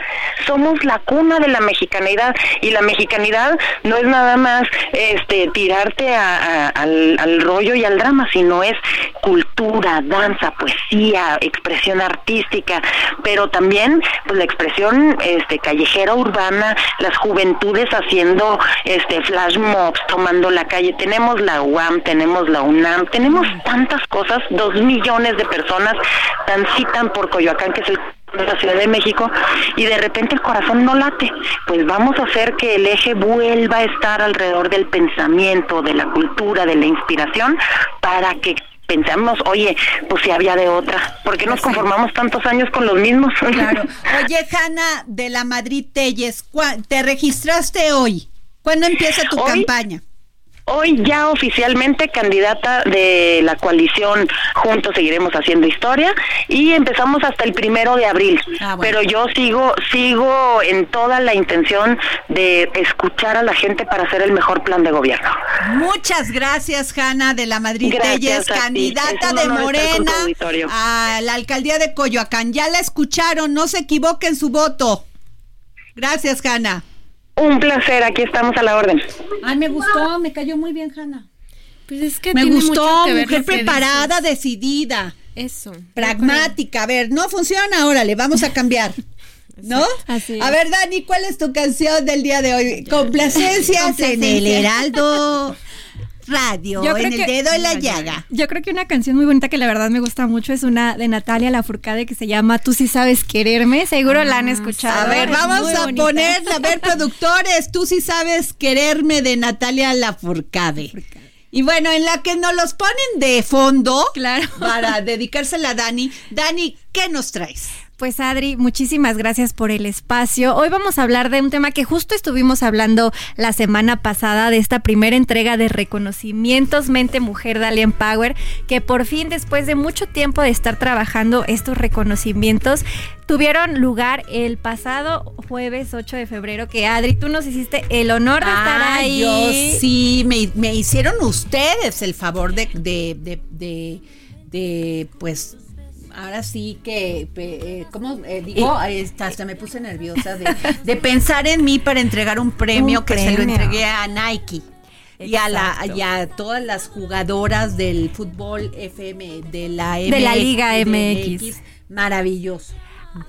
Somos la cuna de la mexicanidad y la mexicanidad no es nada más este tirarte a- a- al, al rollo y al drama, sino es cultura, danza, poesía, expresión artística, pero también pues, la expresión este callejera urbana, las juventudes haciendo este flash mobs, tomando la calle. Tenemos la UAM, tenemos la UNAM, tenemos tantas cosas, dos millones de personas transitan por Coyoacán, que es el de la Ciudad de México y de repente el corazón no late, pues vamos a hacer que el eje vuelva a estar alrededor del pensamiento, de la cultura, de la inspiración, para que pensamos, oye, pues si había de otra, ¿por qué nos conformamos tantos años con los mismos? Claro. Oye, Hanna de la Madrid Telles, ¿cuá- ¿te registraste hoy? ¿Cuándo empieza tu Hoy. campaña? Hoy ya oficialmente candidata de la coalición Juntos Seguiremos Haciendo Historia y empezamos hasta el primero de abril. Ah, bueno. Pero yo sigo, sigo en toda la intención de escuchar a la gente para hacer el mejor plan de gobierno. Muchas gracias, Hanna de la Madrid Telles, candidata de Morena a la alcaldía de Coyoacán. Ya la escucharon, no se equivoquen su voto. Gracias, Hanna. Un placer, aquí estamos a la orden. Ay, me gustó, me cayó muy bien, Hanna. Pues es que Me tiene gustó, mucho que ver mujer preparada, dices. decidida, Eso. pragmática. A ver, no funciona, órale, vamos a cambiar. ¿No? Así A ver, Dani, ¿cuál es tu canción del día de hoy? Complacencias en el Complacencia. Heraldo Radio, Yo en el que- dedo de la llaga. Yo creo que una canción muy bonita que la verdad me gusta mucho es una de Natalia Lafourcade que se llama Tú sí sabes quererme. Seguro la han escuchado. A ver, vamos a bonita. poner, a ver, productores, tú sí sabes quererme de Natalia Lafourcade. Y bueno, en la que nos los ponen de fondo Claro. para dedicársela a Dani. Dani, ¿qué nos traes? Pues Adri, muchísimas gracias por el espacio. Hoy vamos a hablar de un tema que justo estuvimos hablando la semana pasada de esta primera entrega de reconocimientos Mente Mujer de Alien Power, que por fin después de mucho tiempo de estar trabajando estos reconocimientos tuvieron lugar el pasado jueves 8 de febrero, que Adri, tú nos hiciste el honor de estar Ah, ahí. Yo sí, me, me hicieron ustedes el favor de, de, de, de, de, pues, ahora sí que, eh, ¿cómo eh, digo? Hasta me puse nerviosa de, de pensar en mí para entregar un premio Un que se lo entregué a Nike. Y a, la, Exacto. y a todas las jugadoras del fútbol FM, de la, De la Liga MX. Maravilloso.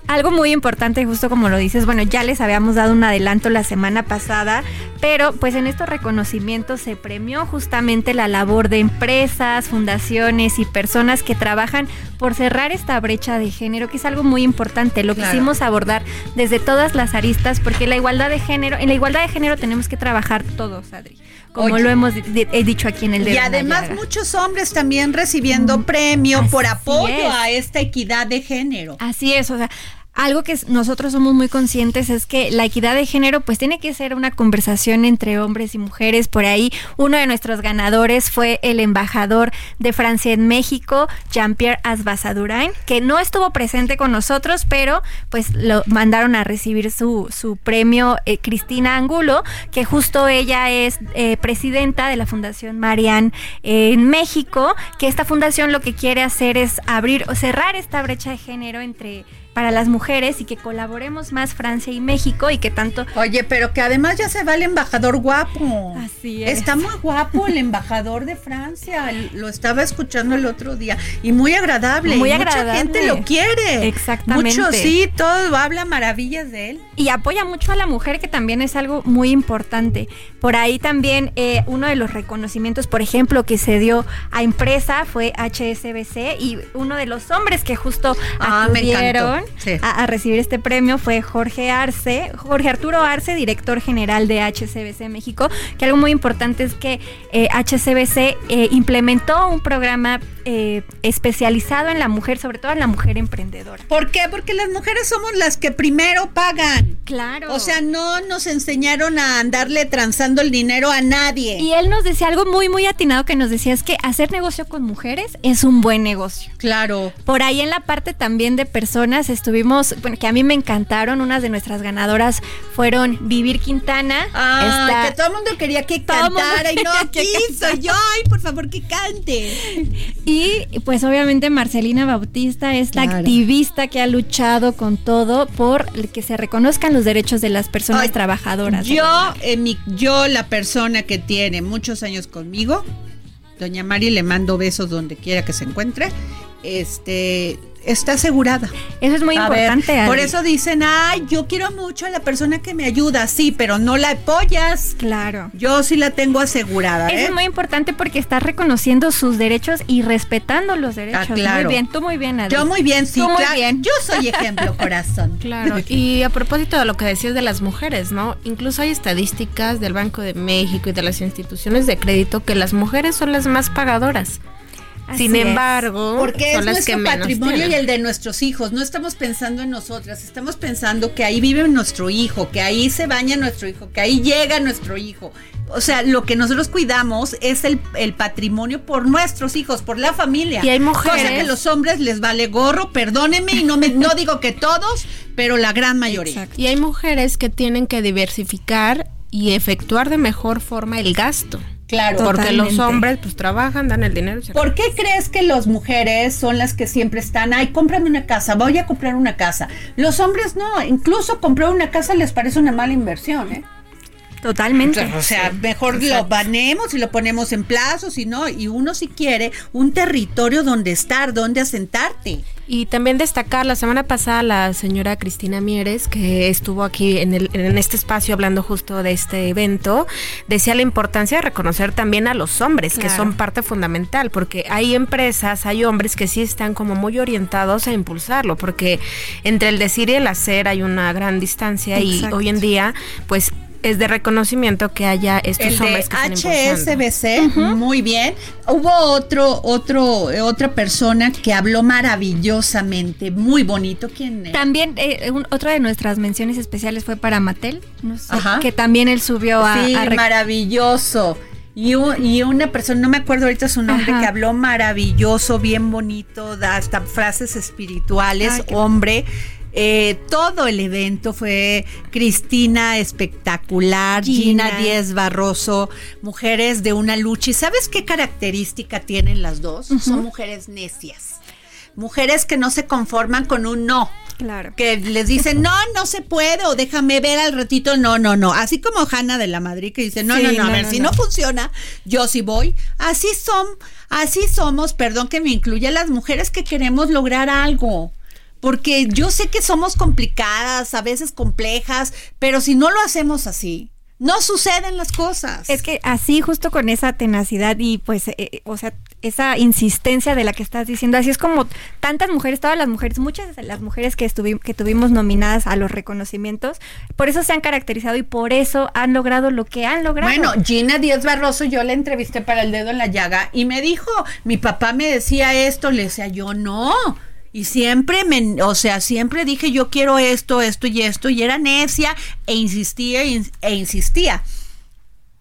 Algo muy importante, justo como lo dices, bueno, ya les habíamos dado un adelanto la semana pasada, pero pues en estos reconocimientos se premió justamente la labor de empresas, fundaciones y personas que trabajan por cerrar esta brecha de género, que es algo muy importante. Lo Claro. quisimos abordar desde todas las aristas, porque la igualdad de género, en la igualdad de género tenemos que trabajar todos, Adri, como Oye. lo hemos he dicho aquí en el dedo Y además llaga. muchos hombres también recibiendo premio por apoyo es. a esta equidad de género. Así es, o sea, algo que nosotros somos muy conscientes es que la equidad de género pues tiene que ser una conversación entre hombres y mujeres. Por ahí uno de nuestros ganadores fue el embajador de Francia en México, Jean-Pierre Asbasadurain, que no estuvo presente con nosotros, pero pues lo mandaron a recibir su, su premio eh, Cristina Angulo, que justo ella es eh, presidenta de la Fundación Marian en México, que esta fundación lo que quiere hacer es abrir o cerrar esta brecha de género entre para las mujeres y que colaboremos más Francia y México y que tanto Oye, pero que además ya se va el embajador guapo. Así es. Está muy guapo el embajador de Francia. Lo estaba escuchando el otro día. Y muy agradable. Muy y agradable. Mucha gente lo quiere. Exactamente. Mucho, sí, todo habla maravillas de él. y apoya mucho a la mujer, que también es algo muy importante. Por ahí también eh, uno de los reconocimientos, por ejemplo, que se dio a empresa fue HSBC y uno de los hombres que justo Ah, acudieron A, recibir este premio fue Jorge Arce, Jorge Arturo Arce, director general de HSBC México, que algo muy importante es que eh, HSBC eh, implementó un programa eh, especializado en la mujer, sobre todo en la mujer emprendedora. ¿Por qué? Porque las mujeres somos las que primero pagan. Claro. O sea, no nos enseñaron a andarle transando el dinero a nadie. Y él nos decía algo muy, muy atinado que nos decía es que hacer negocio con mujeres es un buen negocio. Claro. Por ahí en la parte también de personas estuvimos, bueno, que a mí me encantaron, unas de nuestras ganadoras fueron Vivir Quintana. Ah, esta- que todo el mundo quería que cantara y no quiso. Yo, ay, por favor, que cante. Y pues obviamente Marcelina Bautista, esta Claro. activista que ha luchado con todo por que se reconozcan los derechos de las personas Ay, trabajadoras. Yo, eh, mi- yo, la persona que tiene muchos años conmigo, doña Mari, le mando besos donde quiera que se encuentre, este, está asegurada. Eso es muy A ver, importante. por eso dicen, ay, yo quiero mucho a la persona que me ayuda, sí, pero no la apoyas. Claro. Yo sí la tengo asegurada, Eso ¿eh? es muy importante porque estás reconociendo sus derechos y respetando los derechos. Ah, claro. Muy bien, tú muy bien, Adri. Yo muy bien, sí, Tú muy claro. bien. Yo soy ejemplo, corazón. Claro, y a propósito de lo que decías de las mujeres, ¿no? Incluso hay estadísticas del Banco de México y de las instituciones de crédito que las mujeres son las más pagadoras. Así Sin es. embargo, Porque son es las que nuestro patrimonio y el de nuestros hijos. No estamos pensando en nosotras, estamos pensando que ahí vive nuestro hijo, que ahí se baña nuestro hijo, que ahí llega nuestro hijo. O sea, lo que nosotros cuidamos es el, el patrimonio por nuestros hijos, por la familia. Y hay Cosa mujeres- que a los hombres les vale gorro, perdónenme, y no, me, no digo que todos, pero la gran mayoría. Y hay mujeres que tienen que diversificar y efectuar de mejor forma el gasto. Claro. Porque los hombres pues trabajan, dan el dinero. y ¿Por qué crees que las mujeres son las que siempre están, ay, cómprame una casa, voy a comprar una casa? Los hombres no, incluso comprar una casa les parece una mala inversión, ¿eh? Totalmente. O sea, mejor lo banemos y lo ponemos en plazos y no, y uno si quiere un territorio donde estar, donde asentarte. Y también destacar, la semana pasada la señora Cristina Mieres, que estuvo aquí en, el, en este espacio hablando justo de este evento, decía la importancia de reconocer también a los hombres, que son parte fundamental, porque hay empresas, hay hombres que sí están como muy orientados a impulsarlo, porque entre el decir y el hacer hay una gran distancia y Exacto. hoy en día, pues es de reconocimiento que haya estos El de hombres que están impulsando. HSBC, muy bien. Hubo otro, otro, eh, otra persona que habló maravillosamente, muy bonito. ¿Quién es? También eh, un- otra de nuestras menciones especiales fue para Mattel, no sé, Ajá. que también él subió a, sí, a maravilloso. Y, un- y una persona, no me acuerdo ahorita su nombre, Ajá. que habló maravilloso, bien bonito, hasta frases espirituales, Ay, hombre. Eh, todo el evento fue Cristina espectacular, Gina, Gina. Díez Barroso, mujeres de una lucha. ¿Y sabes qué característica tienen las dos? Son mujeres necias. Mujeres que no se conforman con un no. Claro. Que les dicen, no, no se puede, o déjame ver al ratito, no, no, no. Así como Hanna de la Madrid que dice, no, Sí, no, no, a no, ver, no, si no. no. funciona, yo sí voy. Así son, así somos, perdón que me incluya las mujeres que queremos lograr algo. Porque yo sé que somos complicadas, a veces complejas, pero si no lo hacemos así, no suceden las cosas. Es que así, justo con esa tenacidad y pues, eh, o sea, esa insistencia de la que estás diciendo, así es como tantas mujeres, todas las mujeres, muchas de las mujeres que, estuvi- que tuvimos nominadas a los reconocimientos, por eso se han caracterizado y por eso han logrado lo que han logrado. Bueno, Gina Díaz Barroso, yo la entrevisté para el dedo en la llaga y me dijo, mi papá me decía esto, le decía yo no. Y siempre me, o sea, siempre dije yo quiero esto, esto y esto, y era necia e insistía e ins- insistía.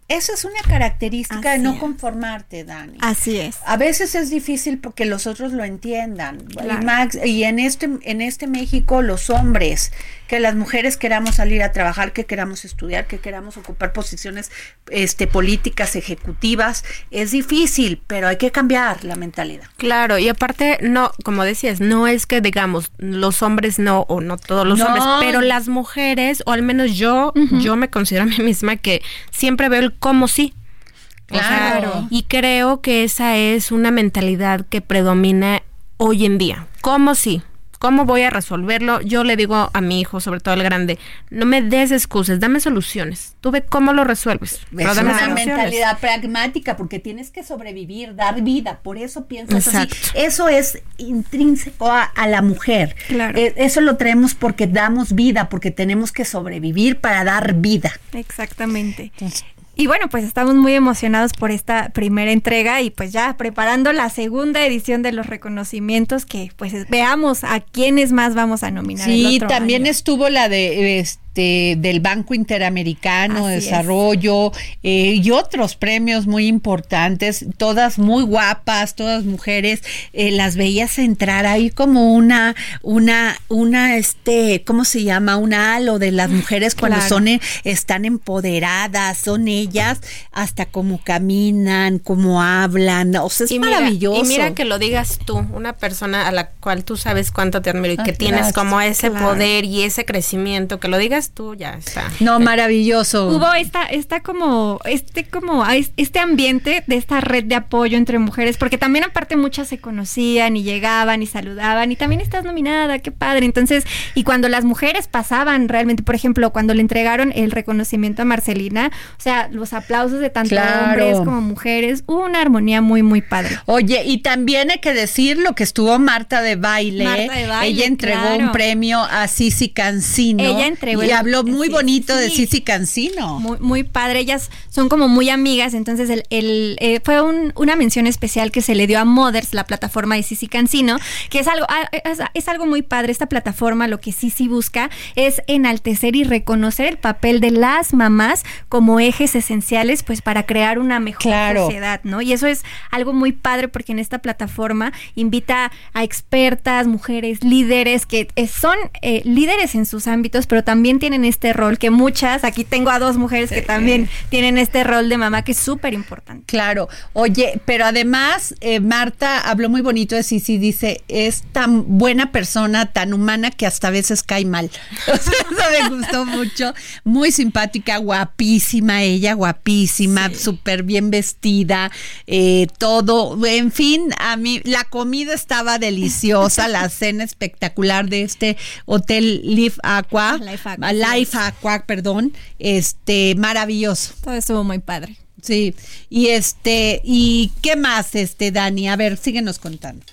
Esa es una característica de no es. conformarte, Dani. Así es. A veces es difícil porque los otros lo entiendan. Claro. Y, Max, y en este en este México los hombres, que las mujeres queramos salir a trabajar, que queramos estudiar, que queramos ocupar posiciones este políticas ejecutivas, es difícil, pero hay que cambiar la mentalidad. Claro, y aparte, no, como decías, no es que digamos los hombres no, o no todos los No. hombres, pero las mujeres, o al menos yo, yo me considero a mí misma que siempre veo el cómo sí. O sea, Claro. y creo que esa es una mentalidad que predomina hoy en día. ¿Cómo sí? ¿Cómo voy a resolverlo? Yo le digo a mi hijo, sobre todo el grande, no me des excusas, dame soluciones. Tú ve cómo lo resuelves. pero es dame una soluciones. mentalidad pragmática porque tienes que sobrevivir, dar vida, por eso piensas Exacto. así. Eso es intrínseco a, a la mujer. Claro. Eh, eso lo traemos porque damos vida, porque tenemos que sobrevivir para dar vida. Exactamente. Y bueno, pues estamos muy emocionados por esta primera entrega y pues ya preparando la segunda edición de los reconocimientos que pues veamos a quiénes más vamos a nominar. el Sí, otro también año. estuvo la de este del Banco Interamericano de Así. Desarrollo eh, y otros premios muy importantes, todas muy guapas, todas mujeres. eh, las veías entrar ahí como una, una, una, este, ¿cómo se llama? Una halo de las mujeres cuando Claro. son, eh, están empoderadas, son ellas, hasta cómo caminan, cómo hablan, o sea, es Y mira- maravilloso. y mira que lo digas tú, una persona a la cual tú sabes cuánto te admiro y Ah, que tienes gracias, como ese claro. poder y ese crecimiento, que lo digas tú, ya está. No, maravilloso. Hubo esta, esta como, este como, es- este ambiente de esta red de apoyo entre mujeres, porque también aparte muchas se conocían y llegaban y saludaban y también estás nominada, qué padre. Entonces, y cuando las mujeres pasaban realmente, por ejemplo, cuando le entregaron el reconocimiento a Marcelina, o sea, los aplausos de tanto Claro. hombres como mujeres, hubo una armonía muy, muy padre. Oye, y también hay que decir lo que estuvo Marta de baile. Marta de Baile, Ella entregó claro. un premio a Sisi Cancino. Ella entregó y el- habló muy sí, bonito de. Sisi Cancino. Muy, muy padre, ellas son como muy amigas, entonces el, el, eh, fue un- una mención especial que se le dio a Mothers, la plataforma de Sisi Cancino, que es algo, ah, es, es algo muy padre, esta plataforma lo que Sisi busca es enaltecer y reconocer el papel de las mamás como ejes esenciales pues para crear una mejor Claro. sociedad, ¿no? Y eso es algo muy padre porque en esta plataforma invita a expertas, mujeres líderes que eh, son eh, líderes en sus ámbitos, pero también tienen tienen este rol, que muchas, aquí tengo a dos mujeres que también tienen este rol de mamá que es súper importante. Claro, oye, pero además eh, Marta habló muy bonito de Sisi, dice, es tan buena persona, tan humana que hasta a veces cae mal. Eso me gustó mucho, muy simpática, guapísima ella, guapísima, súper bien vestida, eh, todo, en fin, a mí la comida estaba deliciosa, la cena espectacular de este hotel Life Aqua, Life Aqua, Life Aqua, perdón, este, maravilloso. Todo estuvo muy padre. Sí, y este, ¿y qué más, este, Dani? A ver, síguenos contando.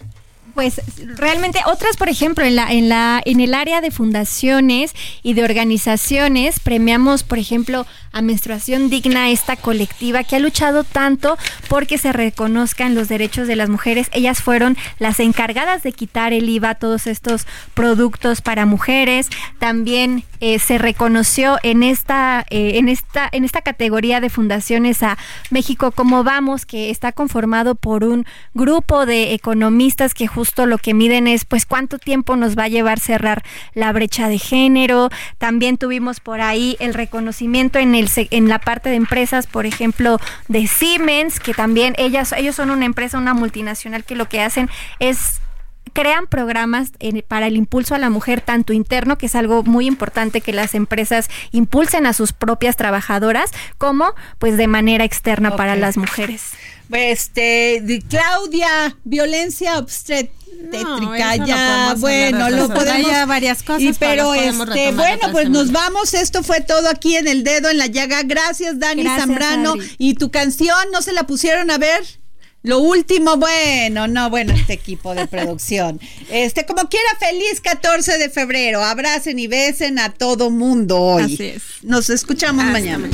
Pues realmente otras, por ejemplo, en la, en la, en el área de fundaciones y de organizaciones, premiamos, por ejemplo, a Menstruación Digna, esta colectiva que ha luchado tanto porque se reconozcan los derechos de las mujeres. Ellas fueron las encargadas de quitar el IVA a todos estos productos para mujeres. También eh, se reconoció en esta, eh, en esta, en esta categoría de fundaciones a México como vamos, que está conformado por un grupo de economistas que justo lo que miden es pues cuánto tiempo nos va a llevar cerrar la brecha de género. También tuvimos por ahí el reconocimiento en el en la parte de empresas, por ejemplo, de Siemens, que también ellas ellos son una empresa, una multinacional que lo que hacen es crean programas para el impulso a la mujer tanto interno, que es algo muy importante que las empresas impulsen a sus propias trabajadoras, como pues de manera externa para las mujeres. Este, de Claudia, violencia obstétrica. No, eso no ya, bueno, lo podemos. Hay varias cosas, Y, pero este, bueno, pues semana. nos vamos. Esto fue todo aquí en el dedo en la llaga. Gracias, Dani Gracias, Zambrano. Adri. Y tu canción, ¿no se la pusieron a ver? Lo último, bueno, no, bueno, este equipo de producción. Este, como quiera, feliz 14 de febrero. Abracen y besen a todo mundo hoy. Así es. Nos escuchamos mañana.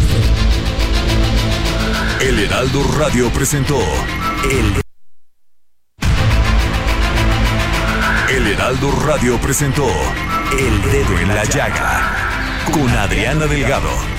El Heraldo Radio presentó El El Heraldo Radio presentó El Dedo en la Llaga con Adriana Delgado.